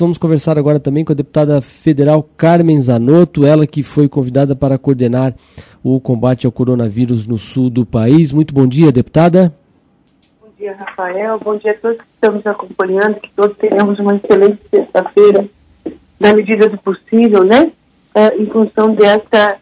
vamos conversar agora também com a deputada federal Carmen Zanotto, ela que foi convidada para coordenar o combate ao coronavírus no sul do país. Muito bom dia, deputada. Bom dia, Rafael. Bom dia a todos que estamos acompanhando, que todos tenhamos uma excelente sexta-feira, na medida do possível, né? É, em função dessa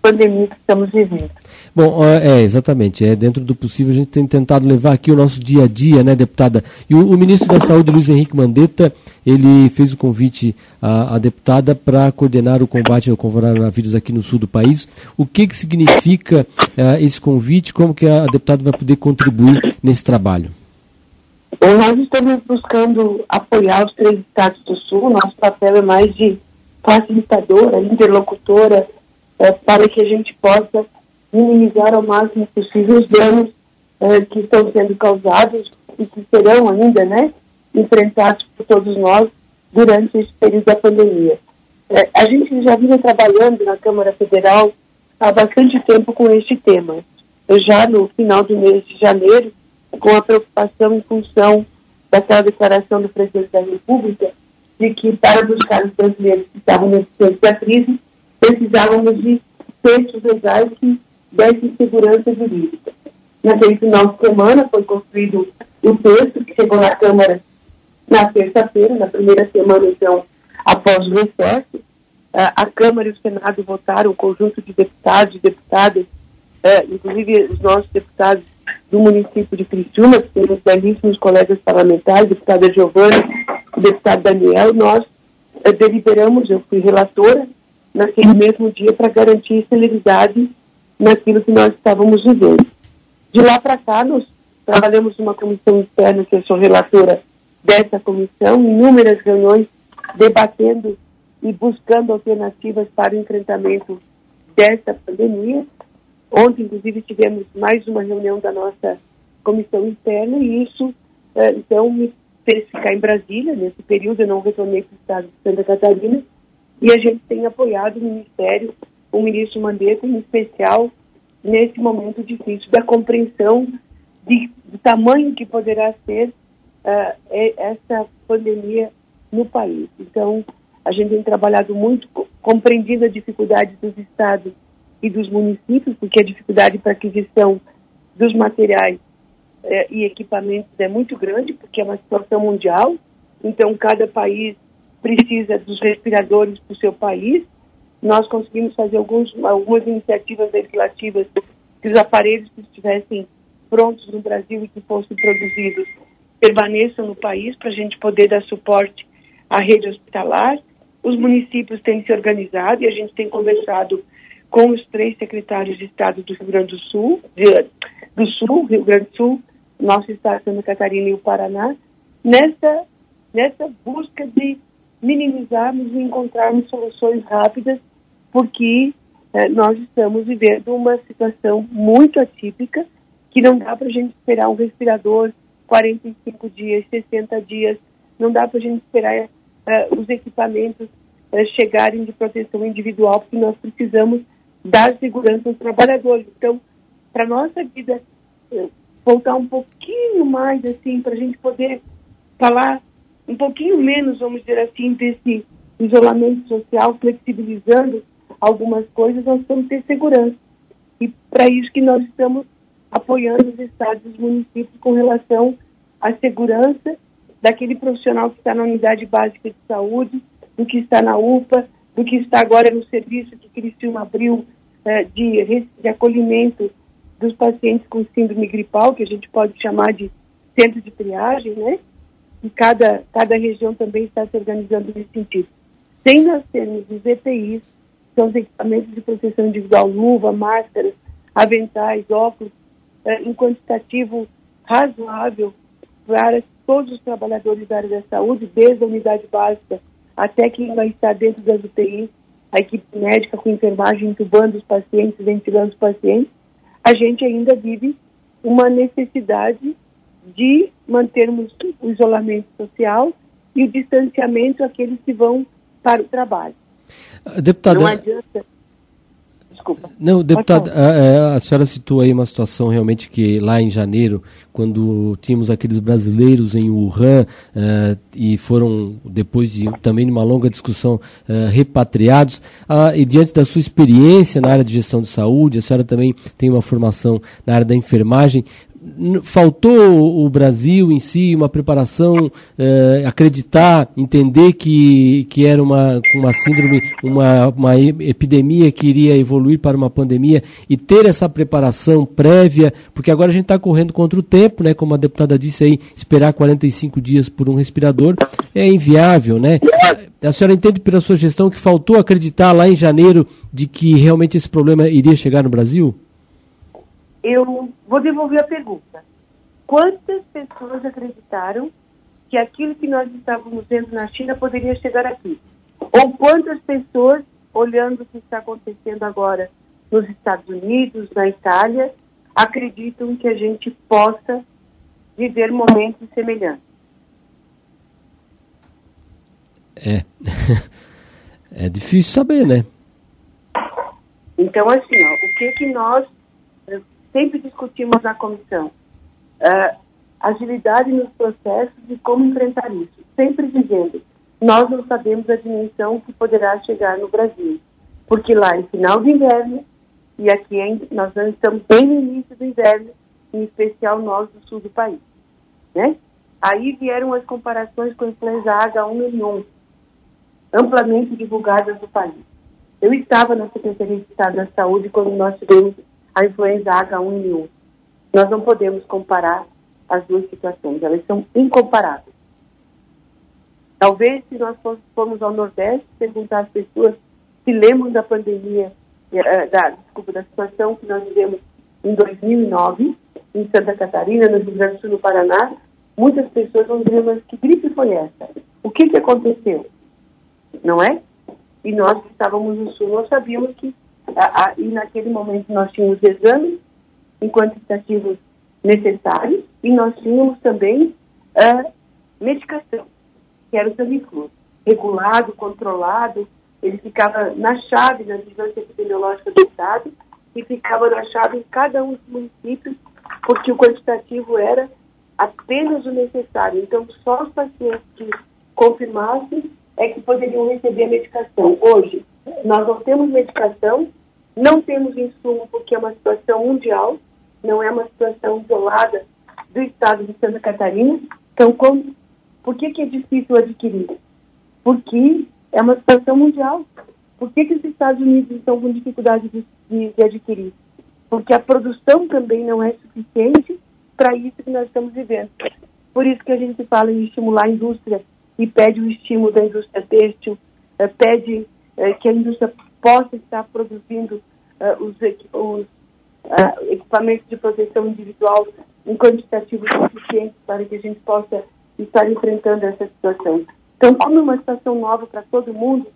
pandemia que estamos vivendo. Bom, é, exatamente. É dentro do possível a gente tem tentado levar aqui o nosso dia a dia, né, deputada? E o, o ministro da Saúde, Luiz Henrique Mandetta, ele fez o convite à, à deputada para coordenar o combate ao coronavírus aqui no sul do país. O que que significa uh, esse convite? Como que a, a deputada vai poder contribuir nesse trabalho? Bom, nós estamos buscando apoiar os três estados do sul. Nosso papel é mais de facilitadora, interlocutora, é, para que a gente possa minimizar ao máximo possível os danos eh, que estão sendo causados e que serão ainda né, enfrentados por todos nós durante esse período da pandemia. Eh, a gente já vinha trabalhando na Câmara Federal há bastante tempo com este tema. Já no final do mês de janeiro, com a preocupação em função daquela declaração do presidente da República de que para buscar os brasileiros que estavam nesse centro da crise, precisávamos de textos legais que dessa segurança jurídica. Naquele final de semana foi construído o texto que chegou na Câmara na terça-feira, na primeira semana, então, após o recesso. A Câmara e o Senado votaram um conjunto de deputados e deputadas, eh, inclusive os nossos deputados do município de Criciúma, que temos belíssimos colegas parlamentares, deputada Giovana, deputado Daniel, nós eh, deliberamos, eu fui relatora, naquele mesmo dia para garantir celeridade naquilo que nós estávamos vivendo. De lá para cá, nós trabalhamos numa comissão interna, que eu sou relatora dessa comissão, inúmeras reuniões debatendo e buscando alternativas para o enfrentamento dessa pandemia. Ontem, inclusive, tivemos mais uma reunião da nossa comissão interna e isso, eh, então, me fez ficar em Brasília. Nesse período, eu não retornei para o estado de Santa Catarina e a gente tem apoiado o Ministério o ministro Mandetta, em especial nesse momento difícil da compreensão de, do tamanho que poderá ser uh, essa pandemia no país. Então, a gente tem trabalhado muito compreendendo a dificuldade dos estados e dos municípios, porque a dificuldade para aquisição dos materiais eh, e equipamentos é muito grande, porque é uma situação mundial. Então, cada país precisa dos respiradores para o seu país nós conseguimos fazer alguns, algumas iniciativas legislativas que os aparelhos que estivessem prontos no Brasil e que fossem produzidos permaneçam no país para a gente poder dar suporte à rede hospitalar. Os municípios têm se organizado e a gente tem conversado com os três secretários de Estado do Rio Grande do Sul, de, do Sul, Rio Grande do Sul, nosso estado Santa Catarina e o Paraná, nessa, nessa busca de minimizarmos e encontrarmos soluções rápidas porque é, nós estamos vivendo uma situação muito atípica que não dá para a gente esperar um respirador 45 dias, 60 dias, não dá para a gente esperar é, os equipamentos é, chegarem de proteção individual, porque nós precisamos dar segurança aos trabalhadores. Então, para nossa vida voltar um pouquinho mais assim, para a gente poder falar um pouquinho menos, vamos dizer assim, desse isolamento social, flexibilizando algumas coisas, nós temos que ter segurança. E para isso que nós estamos apoiando os estados e os municípios com relação à segurança daquele profissional que está na unidade básica de saúde, do que está na UPA, do que está agora no serviço que Criciúma abriu eh, de, de acolhimento dos pacientes com síndrome gripal, que a gente pode chamar de centro de triagem, né? E cada, cada região também está se organizando nesse sentido. Sem nós termos os EPIs são os equipamentos de proteção individual, luva, máscaras, aventais, óculos, é, em quantitativo razoável para todos os trabalhadores da área da saúde, desde a unidade básica até quem vai estar dentro das UTIs, a equipe médica com enfermagem entubando os pacientes, ventilando os pacientes, a gente ainda vive uma necessidade de mantermos o isolamento social e o distanciamento àqueles que vão para o trabalho. Deputada. Não adianta. Desculpa. Não, deputada, a, a, senhora citou aí uma situação realmente que lá em janeiro, quando tínhamos aqueles brasileiros em Wuhan uh, e foram, depois de também de uma longa discussão, uh, repatriados, uh, e diante da sua experiência na área de gestão de saúde, a senhora também tem uma formação na área da enfermagem, faltou o Brasil em si uma preparação, eh, acreditar, entender que, que era uma, uma síndrome, uma, uma epidemia que iria evoluir para uma pandemia e ter essa preparação prévia, porque agora a gente está correndo contra o tempo, né? Como a deputada disse aí, esperar 45 dias por um respirador é inviável, né? A senhora entende pela sua gestão que faltou acreditar lá em janeiro de que realmente esse problema iria chegar no Brasil? Eu vou devolver a pergunta. Quantas pessoas acreditaram que aquilo que nós estávamos vendo na China poderia chegar aqui? Ou quantas pessoas, olhando o que está acontecendo agora nos Estados Unidos, na Itália, acreditam que a gente possa viver momentos semelhantes? É. é difícil saber, né? Então, assim, ó, o que que nós sempre discutimos na comissão. Uh, agilidade nos processos e como enfrentar isso. Sempre dizendo, nós não sabemos a dimensão que poderá chegar no Brasil. Porque lá é final de inverno e aqui nós estamos bem no início do inverno, em especial nós do sul do país. Né? Aí vieram as comparações com a influenza H1N1, amplamente divulgadas no país. Eu estava na Secretaria de Estado da Saúde quando nós tivemos a influenza H1N1. Nós não podemos comparar as duas situações, elas são incomparáveis. Talvez se nós formos ao Nordeste perguntar às pessoas se lembram da pandemia, eh, da, desculpa, da situação que nós vivemos em 2009, em Santa Catarina, no Rio Grande do Sul, no Paraná, muitas pessoas vão dizer, mas que gripe foi essa? O que, que aconteceu? Não é? E nós que estávamos no Sul, nós sabíamos que a, a, e naquele momento nós tínhamos exames em quantitativos necessários e nós tínhamos também a medicação, que era o Tamiflu, regulado, controlado, ele ficava na chave na vigilância epidemiológica do Estado e ficava na chave em cada um dos municípios, porque o quantitativo era apenas o necessário. Então, só os pacientes que confirmassem é que poderiam receber a medicação. Hoje, nós não temos medicação, não temos insumo porque é uma situação mundial, não é uma situação isolada do estado de Santa Catarina. Então, como, por que, que é difícil adquirir? Porque é uma situação mundial. Por que, que os Estados Unidos estão com dificuldade de, de, de adquirir? Porque a produção também não é suficiente para isso que nós estamos vivendo. Por isso que a gente fala em estimular a indústria e pede o estímulo da indústria têxtil, eh, pede eh, que a indústria possa estar produzindo uh, os, os uh, equipamentos de proteção individual em quantitativos suficientes para que a gente possa estar enfrentando essa situação. Então, como é uma situação nova para todo mundo,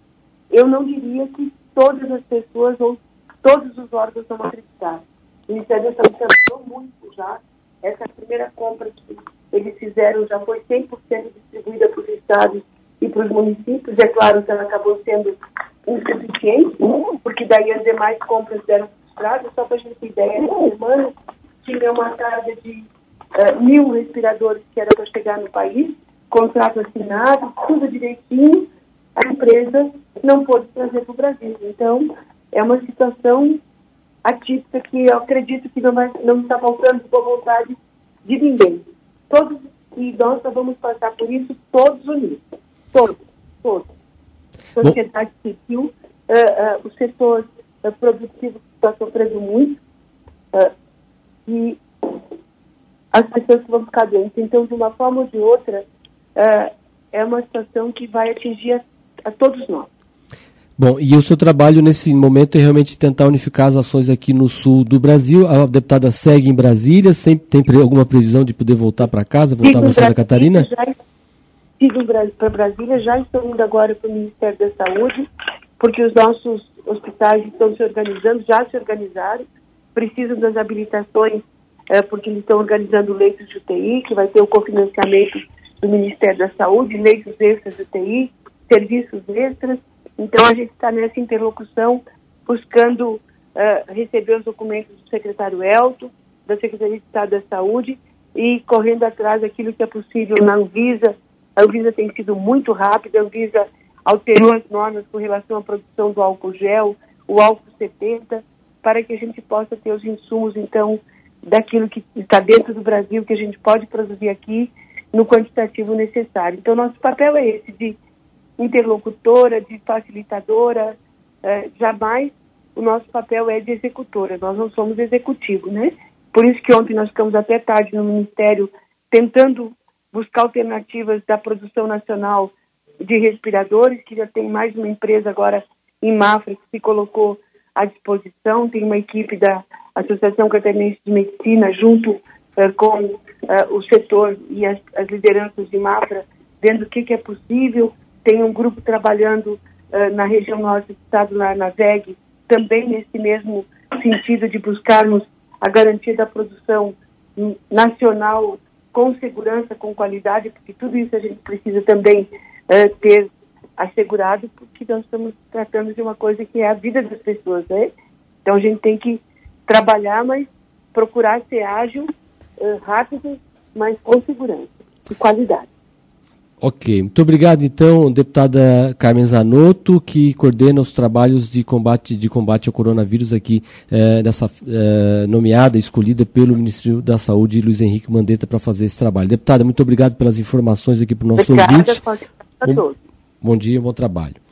eu não diria que todas as pessoas ou todos os órgãos vão acreditar. O Ministério da Saúde ajudou muito já. Essa primeira compra que eles fizeram já foi 100% distribuída para os estados e para os municípios. É claro que ela acabou sendo insuficiente, porque daí as demais compras deram frustradas. Só para a gente ter ideia, essa semana tinha uma carga de uh, mil respiradores que era para chegar no país, contrato assinado, tudo direitinho, a empresa não pôde trazer para o Brasil. Então, é uma situação atípica que eu acredito que não, vai, não está faltando boa vontade de ninguém. Todos, e nós vamos passar por isso todos unidos. Todos, todos. Sociedade civil, uh, uh, o setor uh, produtivo está sofrendo muito e as pessoas vão ficar doentes. Então, de uma forma ou de outra, é uma situação que vai atingir a, a todos nós. Bom, e o seu trabalho nesse momento é realmente tentar unificar as ações aqui no sul do Brasil. A deputada segue em Brasília, sempre tem alguma previsão de poder voltar para casa, voltar para Santa Catarina? Já sigo para Brasília, já estou indo agora para o Ministério da Saúde, porque os nossos hospitais estão se organizando, já se organizaram, precisam das habilitações, é, porque eles estão organizando leitos de UTI, que vai ter o cofinanciamento do Ministério da Saúde, leitos extras de UTI, serviços extras. Então a gente está nessa interlocução, buscando uh, receber os documentos do secretário Elton, da Secretaria de Estado da Saúde e correndo atrás daquilo que é possível na Anvisa. A Anvisa tem sido muito rápida, a Anvisa alterou as normas com relação à produção do álcool gel, o álcool 70, para que a gente possa ter os insumos, então, daquilo que está dentro do Brasil, que a gente pode produzir aqui no quantitativo necessário. Então, nosso papel é esse, de interlocutora, de facilitadora, eh, jamais o nosso papel é de executora, nós não somos executivo, né? Por isso que ontem nós ficamos até tarde no Ministério tentando buscar alternativas da produção nacional de respiradores, que já tem mais uma empresa agora em Mafra que se colocou à disposição, tem uma equipe da Associação Catarinense de Medicina junto uh, com uh, o setor e as, as, lideranças de Mafra, vendo o que, que, é possível. Tem um grupo trabalhando uh, na região norte do estado, na, na VEG, também nesse mesmo sentido de buscarmos a garantia da produção nacional com segurança, com qualidade, porque tudo isso a gente precisa também ter assegurado, porque nós estamos tratando de uma coisa que é a vida das pessoas, né? Então a gente tem que trabalhar, mas procurar ser ágil, uh, rápido, mas com segurança e qualidade. Ok, muito obrigado então, deputada Carmen Zanotto, que coordena os trabalhos de combate, de combate ao coronavírus aqui, eh, dessa eh, nomeada, escolhida pelo Ministério da Saúde, Luiz Henrique Mandetta, para fazer esse trabalho. Deputada, muito obrigado pelas informações aqui para o nosso Obrigada, ouvinte. Um, bom dia, bom trabalho.